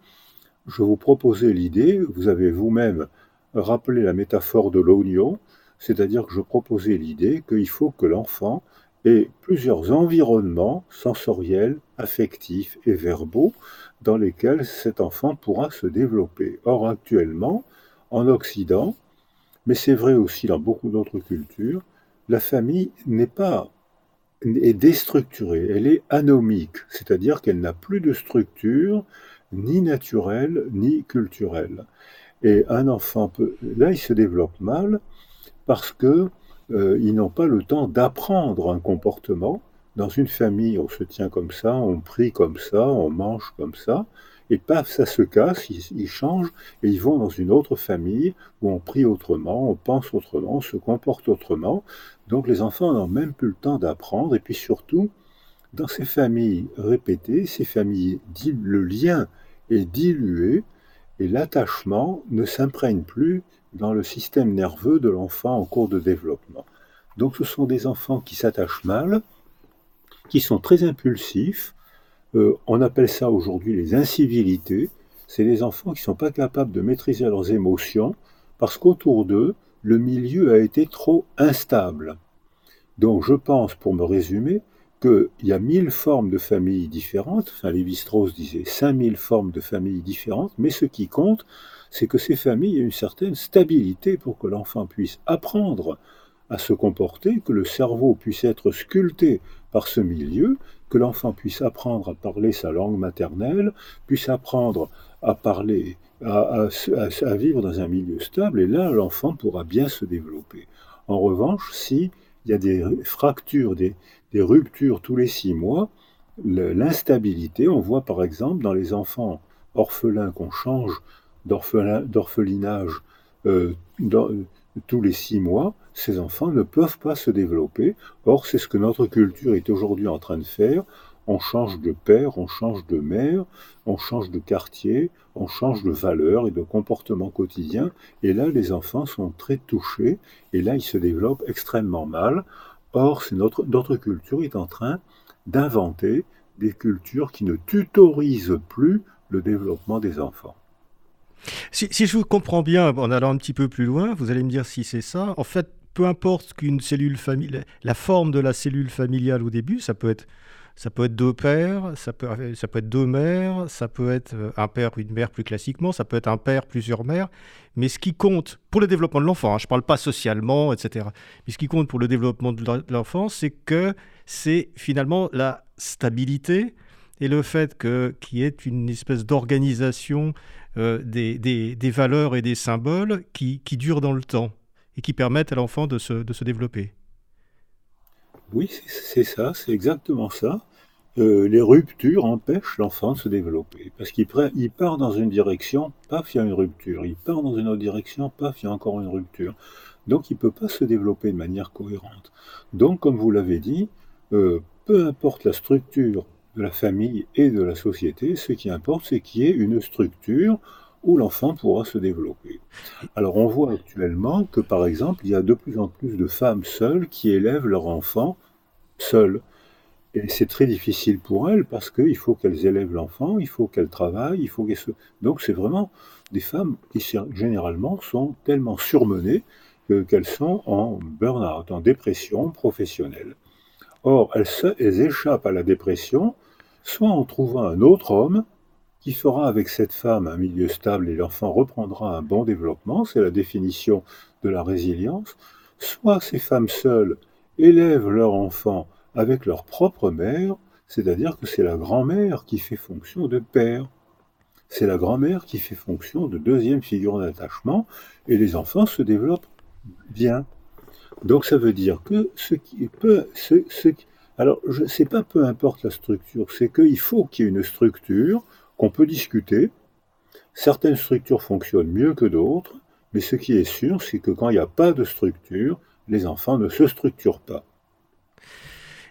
je vous proposais l'idée, vous avez vous-même rappelé la métaphore de l'oignon, c'est-à-dire que je proposais l'idée qu'il faut que l'enfant ait plusieurs environnements sensoriels, affectifs et verbaux dans lesquels cet enfant pourra se développer. Or, actuellement, en Occident, mais c'est vrai aussi dans beaucoup d'autres cultures, la famille n'est pas est déstructurée, elle est anomique, c'est-à-dire qu'elle n'a plus de structure ni naturelle ni culturelle. Et un enfant peut, là, il se développe mal parce que euh, ils n'ont pas le temps d'apprendre un comportement, dans une famille, on se tient comme ça, on prie comme ça, on mange comme ça, et paf, ça se casse, ils, changent, et ils vont dans une autre famille où on prie autrement, on pense autrement, on se comporte autrement. Donc les enfants n'ont même plus le temps d'apprendre, et puis surtout, dans ces familles répétées, ces familles, le lien est dilué, et l'attachement ne s'imprègne plus dans le système nerveux de l'enfant en cours de développement. Donc ce sont des enfants qui s'attachent mal, qui sont très impulsifs. Euh, on appelle ça aujourd'hui les incivilités. C'est des enfants qui ne sont pas capables de maîtriser leurs émotions parce qu'autour d'eux, le milieu a été trop instable. Donc je pense, pour me résumer, qu'il y a mille formes de familles différentes, enfin Lévi-Strauss disait 5000 formes de familles différentes, mais ce qui compte, c'est que ces familles aient une certaine stabilité pour que l'enfant puisse apprendre à se comporter, que le cerveau puisse être sculpté par ce milieu, que l'enfant puisse apprendre à parler sa langue maternelle, puisse apprendre à parler, à, vivre dans un milieu stable, et là, l'enfant pourra bien se développer. En revanche, s'il y a des fractures, des, des ruptures tous les six mois, l'instabilité, on voit par exemple dans les enfants orphelins qu'on change d'orphelinage euh, tous les six mois, ces enfants ne peuvent pas se développer. Or, c'est ce que notre culture est aujourd'hui en train de faire. On change de père, on change de mère, on change de quartier, on change de valeurs et de comportement quotidien. Et là, les enfants sont très touchés et là, ils se développent extrêmement mal. Or, notre, notre culture est en train d'inventer des cultures qui ne tutorisent plus le développement des enfants. Si, je vous comprends bien, en allant un petit peu plus loin, vous allez me dire si c'est ça. En fait, peu importe qu'une cellule familiale, la forme de la cellule familiale au début, ça peut être, ça peut être deux pères, ça peut, ça peut être deux mères, ça peut être euh, un père, une mère plus classiquement, ça peut être un père, plusieurs mères. Mais ce qui compte pour le développement de l'enfant, hein, je ne parle pas socialement, etc. Mais ce qui compte pour le développement de l'enfant, c'est que c'est finalement la stabilité et le fait qu'il y ait une espèce d'organisation euh, des, valeurs et des symboles qui, durent dans le temps et qui permettent à l'enfant de se, développer. Oui, c'est ça, c'est exactement ça. Euh, les ruptures empêchent l'enfant de se développer. Parce qu'il il part dans une direction, paf, il y a une rupture. Il part dans une autre direction, paf, il y a encore une rupture. Donc il ne peut pas se développer de manière cohérente. Donc, comme vous l'avez dit, euh, peu importe la structure de la famille et de la société, ce qui importe, c'est qu'il y ait une structure où l'enfant pourra se développer. Alors on voit actuellement que par exemple, il y a de plus en plus de femmes seules qui élèvent leur enfant seules. Et c'est très difficile pour elles parce qu'il faut qu'elles élèvent l'enfant, il faut qu'elles travaillent, il faut qu'elles. Donc c'est vraiment des femmes qui généralement sont tellement surmenées qu'elles sont en burn-out, en dépression professionnelle. Or, elles, échappent à la dépression soit en trouvant un autre homme qui fera avec cette femme un milieu stable et l'enfant reprendra un bon développement, c'est la définition de la résilience, soit ces femmes seules élèvent leur enfant avec leur propre mère, c'est-à-dire que c'est la grand-mère qui fait fonction de père. C'est la grand-mère qui fait fonction de deuxième figure d'attachement et les enfants se développent bien. Donc ça veut dire que ce qui peut, ce, ce, alors, pas peu importe la structure, c'est qu'il faut qu'il y ait une structure qu'on peut discuter. Certaines structures fonctionnent mieux que d'autres, mais ce qui est sûr, c'est que quand il n'y a pas de structure, les enfants ne se structurent pas.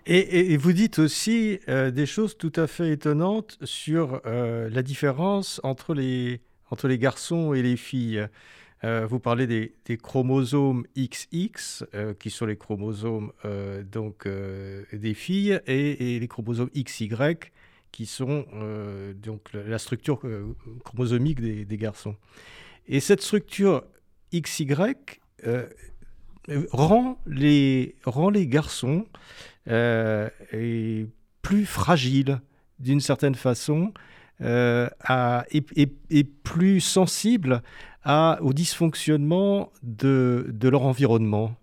Et, vous dites aussi euh, des choses tout à fait étonnantes sur euh, la différence entre les, entre les garçons et les filles. Euh, vous parlez des, chromosomes XX, euh, qui sont les chromosomes euh, donc, des filles, et, les chromosomes XY, qui sont donc la structure chromosomique des, garçons. Et cette structure XY rend, les, rend les garçons plus fragiles d'une certaine façon et, plus sensibles au dysfonctionnement de, leur environnement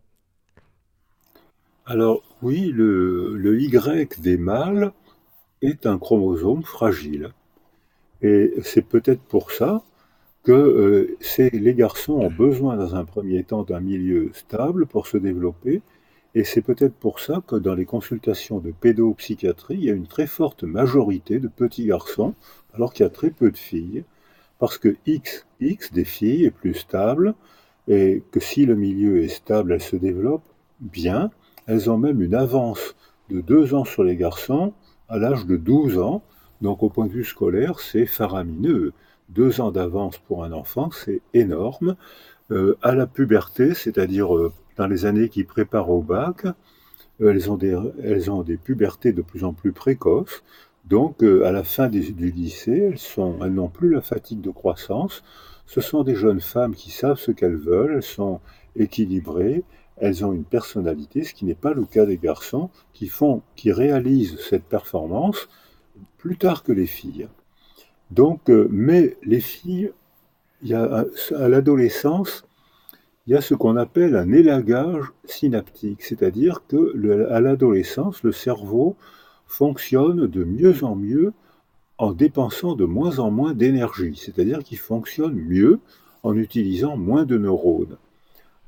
Alors oui, le, Y des mâles est un chromosome fragile. Et c'est peut-être pour ça que euh, les garçons ont besoin dans un premier temps d'un milieu stable pour se développer, Et c'est peut-être pour ça que dans les consultations de pédopsychiatrie, il y a une très forte majorité de petits garçons, alors qu'il y a très peu de filles, parce que X, X des filles est plus stable, et que si le milieu est stable, elles se développent bien. Elles ont même une avance de deux ans sur les garçons à l'âge de 12 ans. Donc au point de vue scolaire, c'est faramineux. Deux ans d'avance pour un enfant, c'est énorme. Euh, à la puberté, c'est-à-dire euh, dans les années qui préparent au bac, euh, elles, ont des, elles ont des pubertés de plus en plus précoces. Donc à la fin du lycée, elles, sont, elles n'ont plus la fatigue de croissance. Ce sont des jeunes femmes qui savent ce qu'elles veulent, elles sont équilibrées, elles ont une personnalité, ce qui n'est pas le cas des garçons qui font, qui réalisent cette performance plus tard que les filles. Donc, euh, mais les filles, à l'adolescence, il y a ce qu'on appelle un élagage synaptique, c'est-à-dire que à l'adolescence, le cerveau fonctionne de mieux en mieux en dépensant de moins en moins d'énergie, c'est-à-dire qu'il fonctionne mieux en utilisant moins de neurones.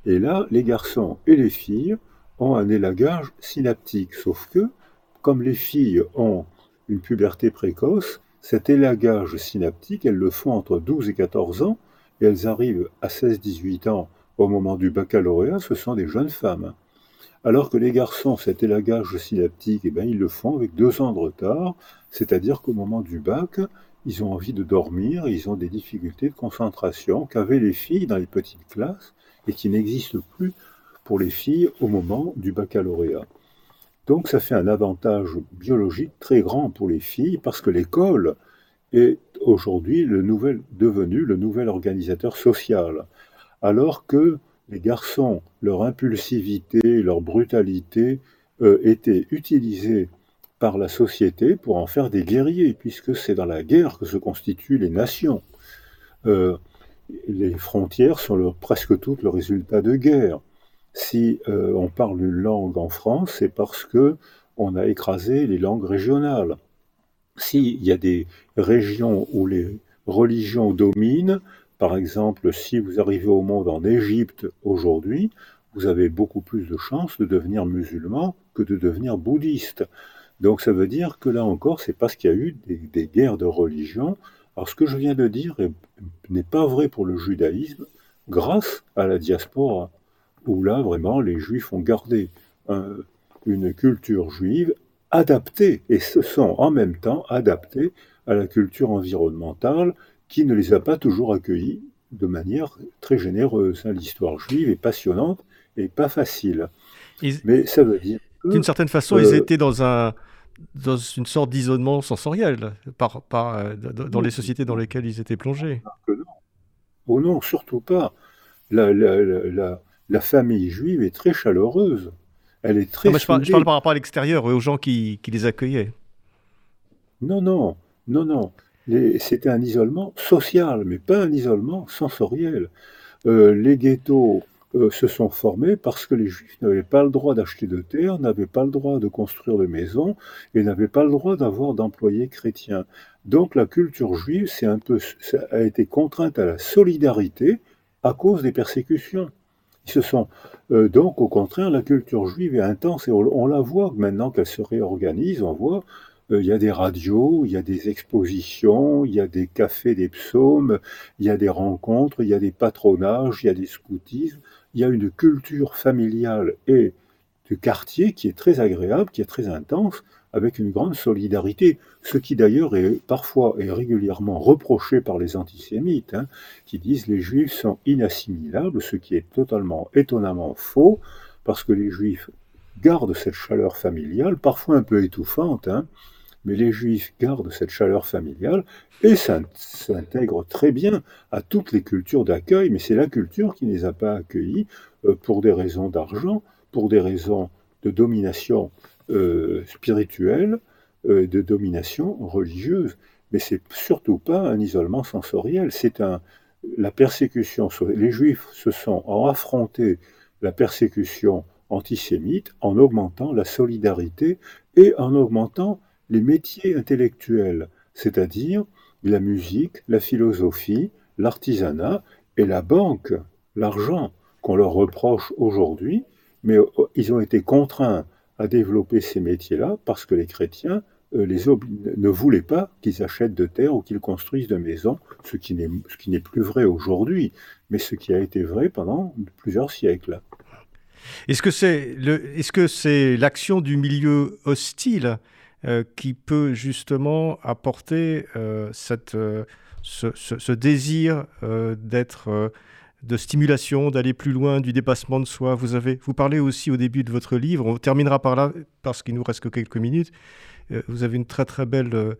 Et là, les garçons et les filles ont un élagage synaptique, sauf que, comme les filles ont une puberté précoce, cet élagage synaptique, elles le font entre 12 et 14 ans, et elles arrivent à 16-18 ans au moment du baccalauréat, ce sont des jeunes femmes. Alors que les garçons, cet élagage synaptique, eh bien, ils le font avec deux ans de retard, c'est-à-dire qu'au moment du bac, ils ont envie de dormir, ils ont des difficultés de concentration qu'avaient les filles dans les petites classes et qui n'existent plus pour les filles au moment du baccalauréat. Donc ça fait un avantage biologique très grand pour les filles parce que l'école est aujourd'hui le nouvel, devenu le nouvel organisateur social. Alors que les garçons, leur impulsivité, leur brutalité euh, étaient utilisés par la société pour en faire des guerriers, puisque c'est dans la guerre que se constituent les nations. Euh, les frontières sont presque toutes le résultat de guerre. Si euh, on parle une langue en France, c'est parce que on a écrasé les langues régionales. S'il y a des régions où les religions dominent, par exemple, si vous arrivez au monde en Égypte aujourd'hui, vous avez beaucoup plus de chances de devenir musulman que de devenir bouddhiste. Donc ça veut dire que là encore, c'est parce qu'il y a eu des, guerres de religion. Alors ce que je viens de dire n'est pas vrai pour le judaïsme grâce à la diaspora, où là vraiment les juifs ont gardé une culture juive adaptée, et se sont en même temps adaptés à la culture environnementale qui ne les a pas toujours accueillis de manière très généreuse. Hein. L'histoire juive est passionnante et pas facile. Mais ça veut dire d'une certaine façon, ils euh, étaient dans un dans une sorte d'isolement sensoriel par, par, euh, dans les sociétés dans lesquelles ils étaient plongés. Oh non, surtout pas. La, la, la, la, famille juive est très chaleureuse. Elle est très. je, parle, je, parle, par rapport à l'extérieur, aux gens qui, qui, les accueillaient. Non, non, non, non. C'était un isolement social, mais pas un isolement sensoriel. Euh, les ghettos euh, se sont formés parce que les juifs n'avaient pas le droit d'acheter de terre, n'avaient pas le droit de construire de maisons et n'avaient pas le droit d'avoir d'employés chrétiens. Donc la culture juive a été contrainte à la solidarité à cause des persécutions. Ils sont euh, donc au contraire la culture juive est intense et on la voit maintenant qu'elle se réorganise. On voit il y a des radios, il y a des expositions, il y a des cafés des psaumes, il y a des rencontres, il y a des patronages, il y a des scoutismes, il y a une culture familiale et du quartier qui est très agréable, qui est très intense, avec une grande solidarité, ce qui d'ailleurs est parfois et régulièrement reproché par les antisémites, hein, qui disent les juifs sont inassimilables, ce qui est totalement étonnamment faux, parce que les juifs gardent cette chaleur familiale, parfois un peu étouffante, hein, mais les juifs gardent cette chaleur familiale et s'intègrent très bien à toutes les cultures d'accueil, mais c'est la culture qui ne les a pas accueillis euh, pour des raisons d'argent, pour des raisons de domination euh, spirituelle, euh, de domination religieuse. Mais c'est surtout pas un isolement sensoriel, c'est un la persécution. Les Juifs se sont affrontés la persécution antisémite en augmentant la solidarité et en augmentant les métiers intellectuels, c'est-à-dire la musique, la philosophie, l'artisanat et la banque, l'argent qu'on leur reproche aujourd'hui, mais ils ont été contraints à développer ces métiers-là parce que les chrétiens les ne voulaient pas qu'ils achètent de terre ou qu'ils construisent de maisons, ce qui n'est plus vrai aujourd'hui, mais ce qui a été vrai pendant plusieurs siècles. Que est -ce c'est l'action du milieu hostile euh, qui peut justement apporter euh, cette, euh, ce, désir d'être de stimulation, d'aller plus loin, du dépassement de soi. Vous, avez, vous parlez aussi au début de votre livre, on terminera par là parce qu'il nous reste que quelques minutes, vous avez une très très belle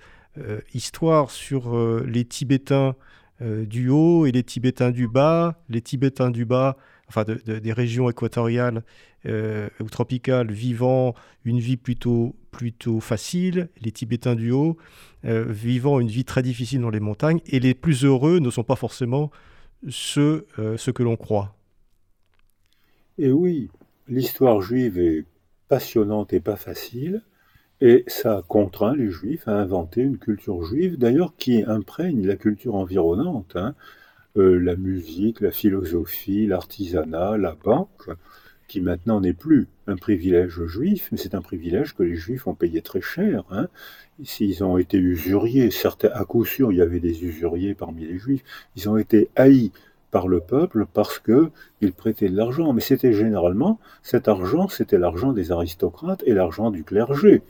histoire sur les Tibétains du haut et les Tibétains du bas. Les Tibétains du bas enfin des régions équatoriales euh, tropicales vivant une vie plutôt, plutôt facile, les Tibétains du haut euh, vivant une vie très difficile dans les montagnes, et les plus heureux ne sont pas forcément ceux, euh, ceux que l'on croit. Et oui, l'histoire juive est passionnante et pas facile, et ça contraint les juifs à inventer une culture juive, d'ailleurs qui imprègne la culture environnante. Hein. Euh, la musique, la philosophie, l'artisanat, la banque, qui maintenant n'est plus un privilège juif, mais c'est un privilège que les juifs ont payé très cher. Hein. S'ils ont été usuriers, certains, à coup sûr, il y avait des usuriers parmi les juifs, ils ont été haïs par le peuple parce qu'ils prêtaient de l'argent. Mais c'était généralement, cet argent, c'était l'argent des aristocrates et l'argent du clergé.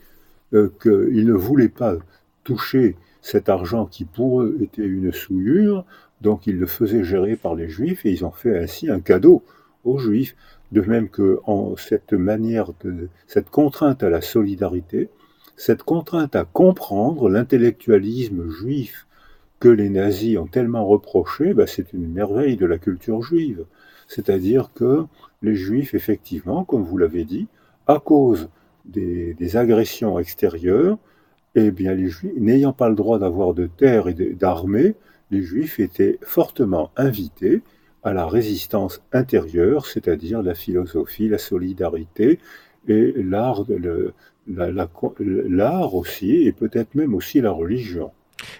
Euh, qu'ils ne voulaient pas toucher cet argent qui pour eux était une souillure, donc ils le faisaient gérer par les Juifs et ils ont fait ainsi un cadeau aux Juifs. De même que en cette manière cette contrainte à la solidarité, cette contrainte à comprendre l'intellectualisme juif que les nazis ont tellement reproché, bah, c'est une merveille de la culture juive. C'est-à-dire que les juifs, effectivement, comme vous l'avez dit, à cause des, des agressions extérieures, eh bien, les juifs, n'ayant pas le droit d'avoir de terre et d'armée, les Juifs étaient fortement invités à la résistance intérieure, c'est-à-dire la philosophie, la solidarité et l'art, aussi, et peut-être même aussi la religion.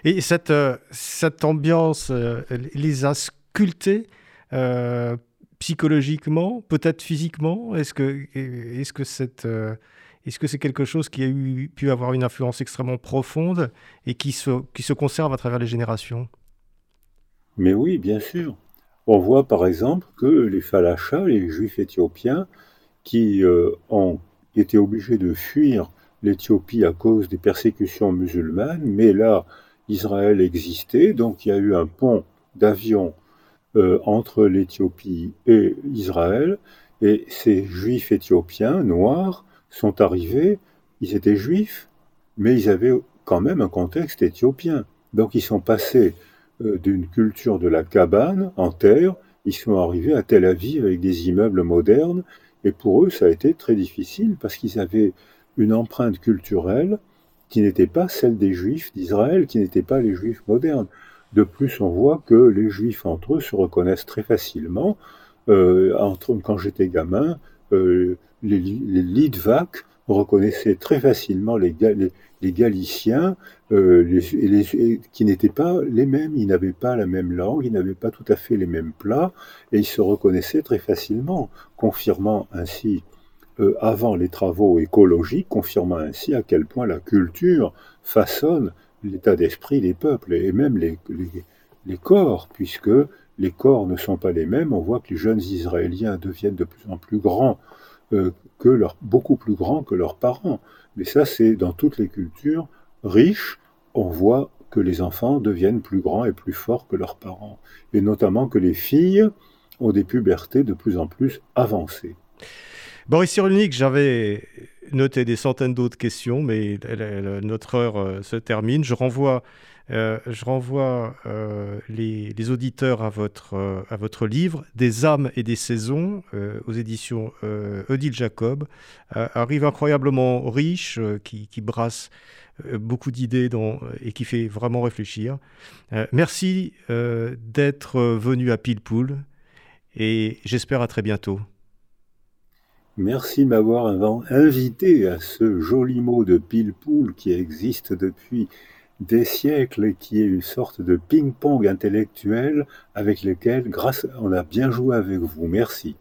Et cette, euh, cette ambiance euh, les a sculptés euh, psychologiquement, peut-être physiquement? Est-ce que, est-ce que cette... Est-ce que c'est quelque chose qui a eu, pu avoir une influence extrêmement profonde et qui se, qui se conserve à travers les générations? Mais oui, bien sûr. On voit par exemple que les Falachas, les Juifs éthiopiens, qui euh, ont été obligés de fuir l'Éthiopie à cause des persécutions musulmanes, mais là, Israël existait, donc il y a eu un pont d'avion euh, entre l'Éthiopie et Israël, et ces Juifs éthiopiens noirs sont arrivés, ils étaient juifs, mais ils avaient quand même un contexte éthiopien. Donc ils sont passés d'une culture de la cabane en terre. Ils sont arrivés à Tel Aviv avec des immeubles modernes. Et pour eux, ça a été très difficile parce qu'ils avaient une empreinte culturelle qui n'était pas celle des juifs d'Israël, qui n'était pas les juifs modernes. De plus, on voit que les juifs entre eux se reconnaissent très facilement. Euh, entre, quand j'étais gamin, euh, les, les reconnaissaient très facilement les, Galiciens, euh, qui n'étaient pas les mêmes, ils n'avaient pas la même langue, ils n'avaient pas tout à fait les mêmes plats, et ils se reconnaissaient très facilement, confirmant ainsi, euh, avant les travaux écologiques, confirmant ainsi à quel point la culture façonne l'état d'esprit des peuples, et même les, corps, puisque les corps ne sont pas les mêmes, on voit que les jeunes Israéliens deviennent de plus en plus grands, que leur, beaucoup plus grands que leurs parents. Mais ça, c'est dans toutes les cultures riches, on voit que les enfants deviennent plus grands et plus forts que leurs parents. Et notamment que les filles ont des pubertés de plus en plus avancées. Boris Cyrulnik, j'avais noté des centaines d'autres questions, mais notre heure euh, se termine. Je renvoie euh, je renvoie euh, les, auditeurs à votre, euh, à votre livre Des âmes et des saisons aux éditions Odile Jacob. un livre incroyablement riche qui, brasse beaucoup d'idées et qui fait vraiment réfléchir. merci d'être venu à Pilpoul et j'espère à très bientôt. Merci de m'avoir invité à ce joli mot de Pilpoul qui existe depuis des siècles qui est une sorte de ping-pong intellectuel avec lequel, grâce, on a bien joué avec vous. Merci.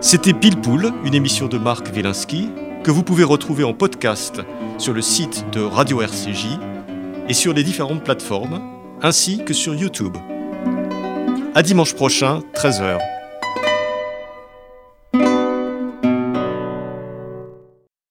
C'était Pile une émission de Marc Wielinski que vous pouvez retrouver en podcast sur le site de Radio RCJ et sur les différentes plateformes, ainsi que sur YouTube. À dimanche prochain, 13h.